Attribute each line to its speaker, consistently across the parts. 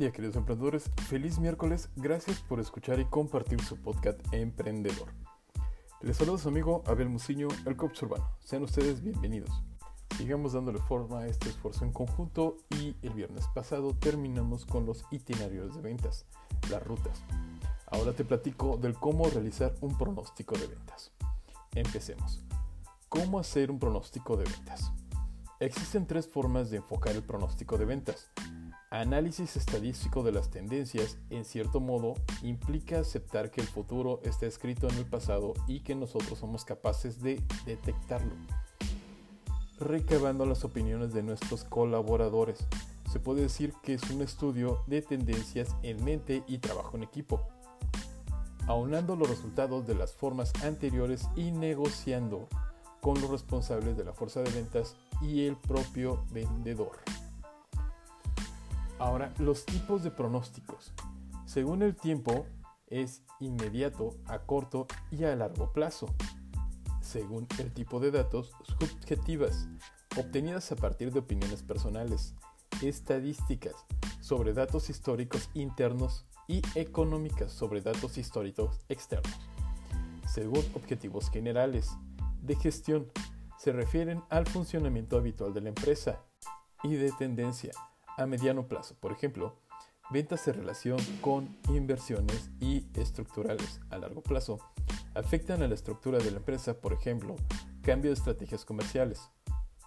Speaker 1: día queridos emprendedores, feliz miércoles, gracias por escuchar y compartir su podcast Emprendedor. Les saluda su amigo Abel Muciño, el coach urbano. Sean ustedes bienvenidos. Sigamos dándole forma a este esfuerzo en conjunto y el viernes pasado terminamos con los itinerarios de ventas, las rutas. Ahora te platico del cómo realizar un pronóstico de ventas. Empecemos. ¿Cómo hacer un pronóstico de ventas? Existen tres formas de enfocar el pronóstico de ventas. Análisis estadístico de las tendencias, en cierto modo, implica aceptar que el futuro está escrito en el pasado y que nosotros somos capaces de detectarlo. Recabando las opiniones de nuestros colaboradores, se puede decir que es un estudio de tendencias en mente y trabajo en equipo. Aunando los resultados de las formas anteriores y negociando con los responsables de la fuerza de ventas y el propio vendedor. Ahora, los tipos de pronósticos. Según el tiempo, es inmediato, a corto y a largo plazo. Según el tipo de datos, subjetivas, obtenidas a partir de opiniones personales, estadísticas sobre datos históricos internos y económicas sobre datos históricos externos. Según objetivos generales, de gestión, se refieren al funcionamiento habitual de la empresa y de tendencia a mediano plazo. Por ejemplo, ventas en relación con inversiones y estructurales a largo plazo afectan a la estructura de la empresa, por ejemplo, cambio de estrategias comerciales.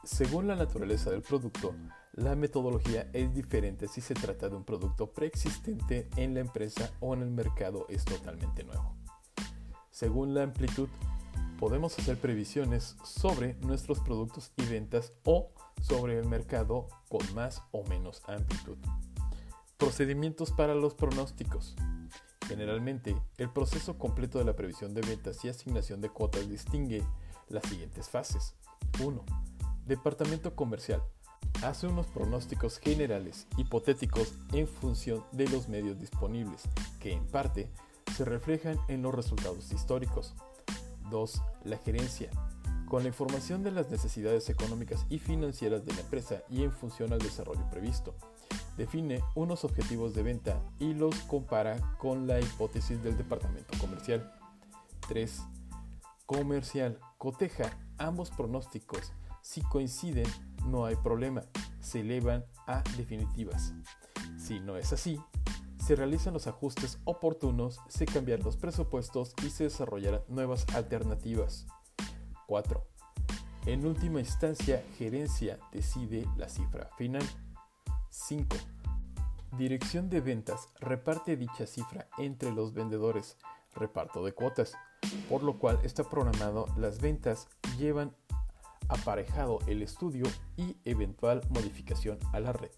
Speaker 1: Según la naturaleza del producto, la metodología es diferente si se trata de un producto preexistente en la empresa o en el mercado es totalmente nuevo. Según la amplitud, podemos hacer previsiones sobre nuestros productos y ventas o sobre el mercado con más o menos amplitud. Procedimientos para los pronósticos. Generalmente, el proceso completo de la previsión de ventas y asignación de cuotas distingue las siguientes fases. 1. Departamento comercial. Hace unos pronósticos generales, hipotéticos, en función de los medios disponibles, que en parte se reflejan en los resultados históricos. 2. La gerencia con la información de las necesidades económicas y financieras de la empresa y en función al desarrollo previsto. Define unos objetivos de venta y los compara con la hipótesis del departamento comercial. 3. Comercial. Coteja ambos pronósticos. Si coinciden, no hay problema. Se elevan a definitivas. Si no es así, se realizan los ajustes oportunos, se cambian los presupuestos y se desarrollarán nuevas alternativas. 4. En última instancia, gerencia decide la cifra final. 5. Dirección de ventas reparte dicha cifra entre los vendedores, reparto de cuotas, por lo cual está programado las ventas llevan aparejado el estudio y eventual modificación a la red.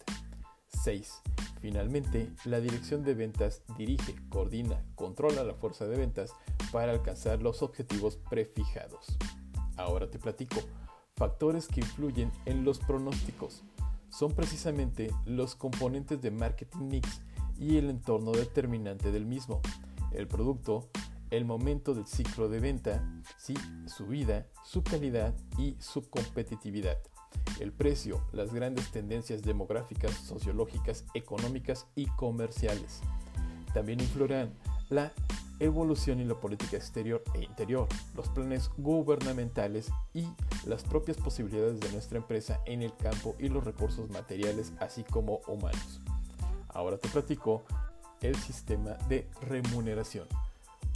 Speaker 1: 6. Finalmente, la dirección de ventas dirige, coordina, controla la fuerza de ventas para alcanzar los objetivos prefijados. Ahora te platico. Factores que influyen en los pronósticos son precisamente los componentes de marketing mix y el entorno determinante del mismo. El producto, el momento del ciclo de venta, su vida, su calidad y su competitividad. El precio, las grandes tendencias demográficas, sociológicas, económicas y comerciales. También influirán la evolución y la política exterior e interior, los planes gubernamentales y las propias posibilidades de nuestra empresa en el campo y los recursos materiales así como humanos. Ahora te platico el sistema de remuneración.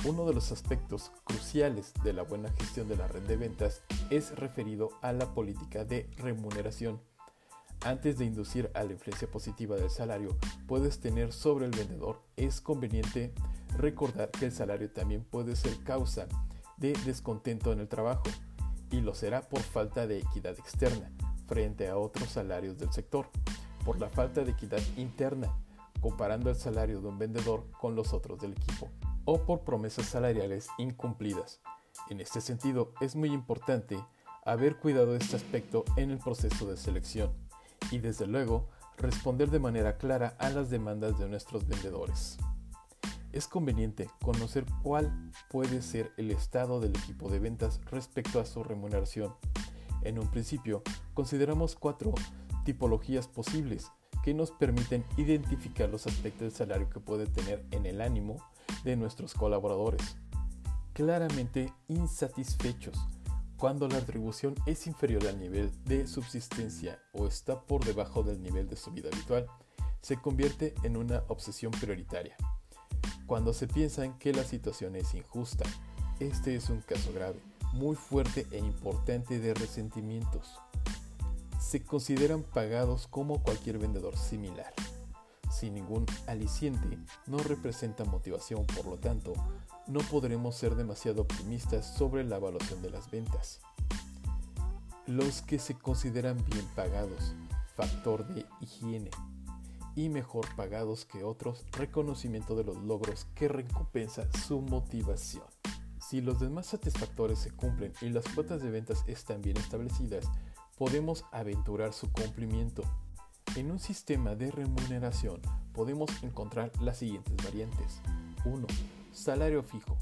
Speaker 1: Uno de los aspectos cruciales de la buena gestión de la red de ventas es referido a la política de remuneración. Antes de inducir a la influencia positiva del salario puedes tener sobre el vendedor, es conveniente recordar que el salario también puede ser causa de descontento en el trabajo y lo será por falta de equidad externa frente a otros salarios del sector, por la falta de equidad interna comparando el salario de un vendedor con los otros del equipo o por promesas salariales incumplidas. En este sentido, es muy importante haber cuidado este aspecto en el proceso de selección y desde luego responder de manera clara a las demandas de nuestros vendedores es conveniente conocer cuál puede ser el estado del equipo de ventas respecto a su remuneración. En un principio, consideramos cuatro tipologías posibles, que nos permiten identificar los aspectos del salario que puede tener en el ánimo de nuestros colaboradores. Claramente insatisfechos cuando la retribución es inferior al nivel de subsistencia o está por debajo del nivel de su vida habitual, se convierte en una obsesión prioritaria. Cuando se piensan que la situación es injusta, este es un caso grave, muy fuerte e importante de resentimientos. Se consideran pagados como cualquier vendedor similar. Sin ningún aliciente, no representa motivación, por lo tanto, no podremos ser demasiado optimistas sobre la evaluación de las ventas. Los que se consideran bien pagados, factor de higiene, y mejor pagados que otros, reconocimiento de los logros que recompensa su motivación. Si los demás satisfactores se cumplen y las cuotas de ventas están bien establecidas, podemos aventurar su cumplimiento. En un sistema de remuneración podemos encontrar las siguientes variantes. 1. Salario fijo.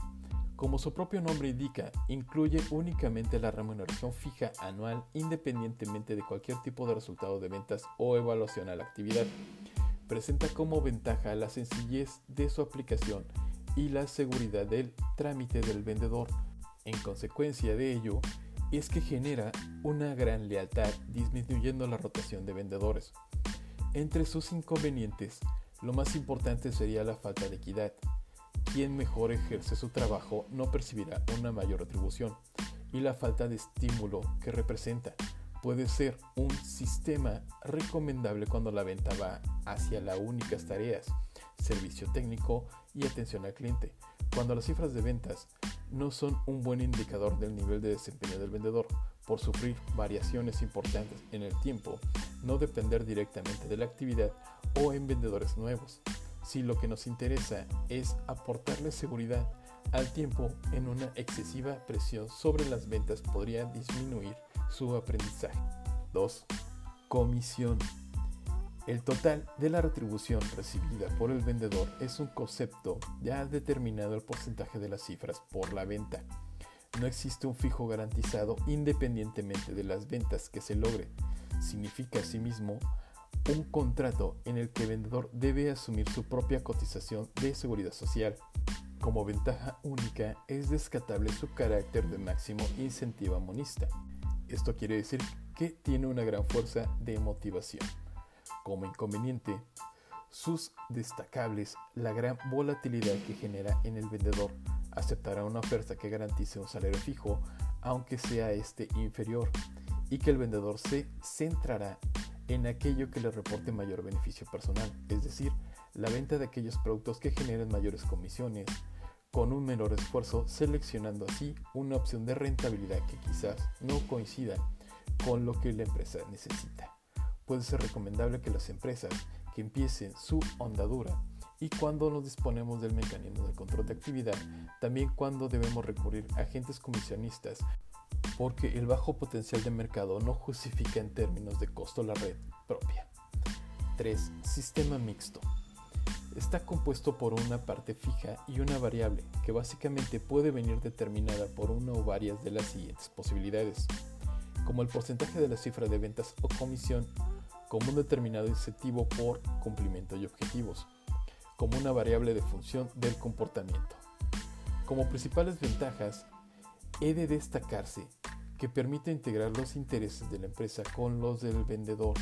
Speaker 1: Como su propio nombre indica, incluye únicamente la remuneración fija anual independientemente de cualquier tipo de resultado de ventas o evaluación a la actividad. Presenta como ventaja la sencillez de su aplicación y la seguridad del trámite del vendedor. En consecuencia de ello, es que genera una gran lealtad disminuyendo la rotación de vendedores. Entre sus inconvenientes, lo más importante sería la falta de equidad. Quien mejor ejerce su trabajo no percibirá una mayor retribución y la falta de estímulo que representa puede ser un sistema recomendable cuando la venta va hacia las únicas tareas servicio técnico y atención al cliente. Cuando las cifras de ventas no son un buen indicador del nivel de desempeño del vendedor por sufrir variaciones importantes en el tiempo, no depender directamente de la actividad o en vendedores nuevos. Si lo que nos interesa es aportarle seguridad al tiempo en una excesiva presión sobre las ventas podría disminuir su aprendizaje. 2. Comisión. El total de la retribución recibida por el vendedor es un concepto ya determinado el porcentaje de las cifras por la venta. No existe un fijo garantizado independientemente de las ventas que se logre. Significa asimismo un contrato en el que el vendedor debe asumir su propia cotización de seguridad social. Como ventaja única es descatable su carácter de máximo incentivo monista. Esto quiere decir que tiene una gran fuerza de motivación. Como inconveniente, sus destacables la gran volatilidad que genera en el vendedor. Aceptará una oferta que garantice un salario fijo, aunque sea este inferior, y que el vendedor se centrará en aquello que le reporte mayor beneficio personal, es decir, la venta de aquellos productos que generen mayores comisiones, con un menor esfuerzo, seleccionando así una opción de rentabilidad que quizás no coincida con lo que la empresa necesita puede ser recomendable que las empresas que empiecen su ondadura y cuando nos disponemos del mecanismo de control de actividad, también cuando debemos recurrir a agentes comisionistas, porque el bajo potencial de mercado no justifica en términos de costo la red propia. 3. Sistema mixto. Está compuesto por una parte fija y una variable, que básicamente puede venir determinada por una o varias de las siguientes posibilidades, como el porcentaje de la cifra de ventas o comisión como un determinado incentivo por cumplimiento y objetivos, como una variable de función del comportamiento. Como principales ventajas, he de destacarse que permite integrar los intereses de la empresa con los del vendedor.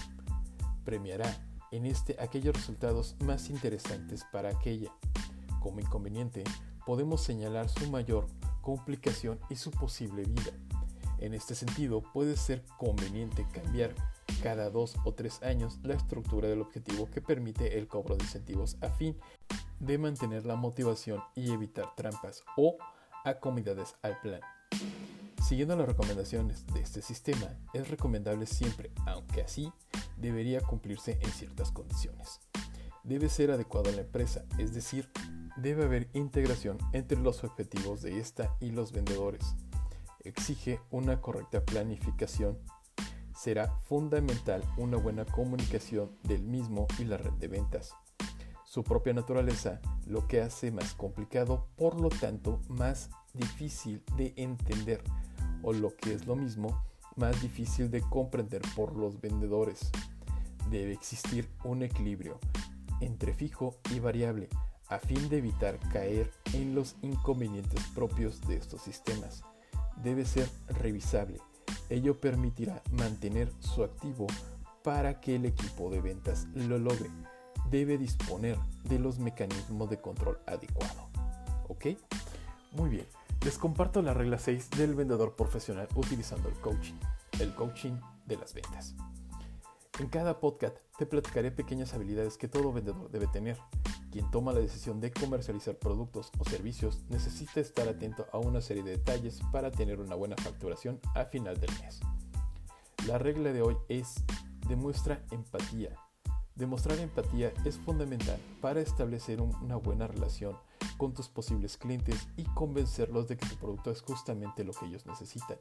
Speaker 1: Premiará en este aquellos resultados más interesantes para aquella. Como inconveniente, podemos señalar su mayor complicación y su posible vida. En este sentido, puede ser conveniente cambiar cada dos o tres años la estructura del objetivo que permite el cobro de incentivos a fin de mantener la motivación y evitar trampas o acomodidades al plan. Siguiendo las recomendaciones de este sistema, es recomendable siempre, aunque así debería cumplirse en ciertas condiciones. Debe ser adecuado a la empresa, es decir, debe haber integración entre los objetivos de esta y los vendedores. Exige una correcta planificación será fundamental una buena comunicación del mismo y la red de ventas. Su propia naturaleza lo que hace más complicado, por lo tanto más difícil de entender, o lo que es lo mismo, más difícil de comprender por los vendedores. debe existir un equilibrio entre fijo y variable a fin de evitar caer en los inconvenientes propios de estos sistemas. Debe ser revisable. Ello permitirá mantener su activo para que el equipo de ventas lo logre. Debe disponer de los mecanismos de control adecuado. ¿Ok? Muy bien. Les comparto la regla 6 del vendedor profesional utilizando el coaching. El coaching de las ventas. En cada podcast te platicaré pequeñas habilidades que todo vendedor debe tener. Quien toma la decisión de comercializar productos o servicios necesita estar atento a una serie de detalles para tener una buena facturación a final del mes. La regla de hoy es demuestra empatía. Demostrar empatía es fundamental para establecer una buena relación con tus posibles clientes y convencerlos de que tu producto es justamente lo que ellos necesitan.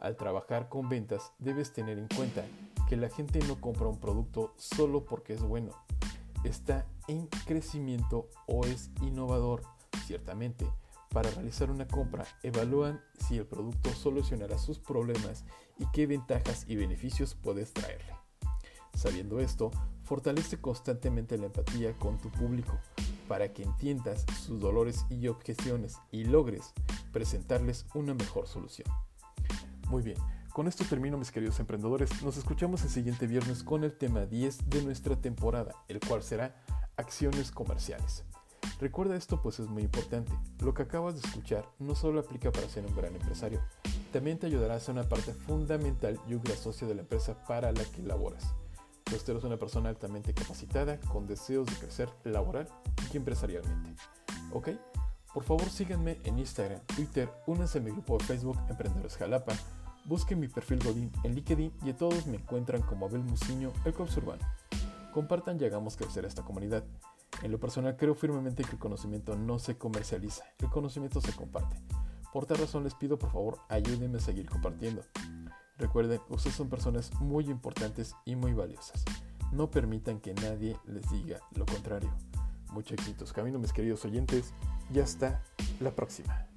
Speaker 1: Al trabajar con ventas debes tener en cuenta que la gente no compra un producto solo porque es bueno. Está en crecimiento o es innovador, ciertamente. Para realizar una compra, evalúan si el producto solucionará sus problemas y qué ventajas y beneficios puedes traerle. Sabiendo esto, fortalece constantemente la empatía con tu público para que entiendas sus dolores y objeciones y logres presentarles una mejor solución. Muy bien, con esto termino mis queridos emprendedores. Nos escuchamos el siguiente viernes con el tema 10 de nuestra temporada, el cual será acciones comerciales. Recuerda esto pues es muy importante. Lo que acabas de escuchar no solo aplica para ser un gran empresario, también te ayudará a ser una parte fundamental y un gran socio de la empresa para la que laboras. Tú eres una persona altamente capacitada, con deseos de crecer laboral y empresarialmente. ¿Ok? Por favor síganme en Instagram, Twitter, únanse a mi grupo de Facebook Emprendedores Jalapa Busquen mi perfil Godín en LinkedIn y a todos me encuentran como Abel Muciño, el Urbano. Compartan y hagamos crecer esta comunidad. En lo personal creo firmemente que el conocimiento no se comercializa, el conocimiento se comparte. Por tal razón les pido por favor ayúdenme a seguir compartiendo. Recuerden, ustedes son personas muy importantes y muy valiosas. No permitan que nadie les diga lo contrario. Muchos éxitos camino mis queridos oyentes y hasta la próxima.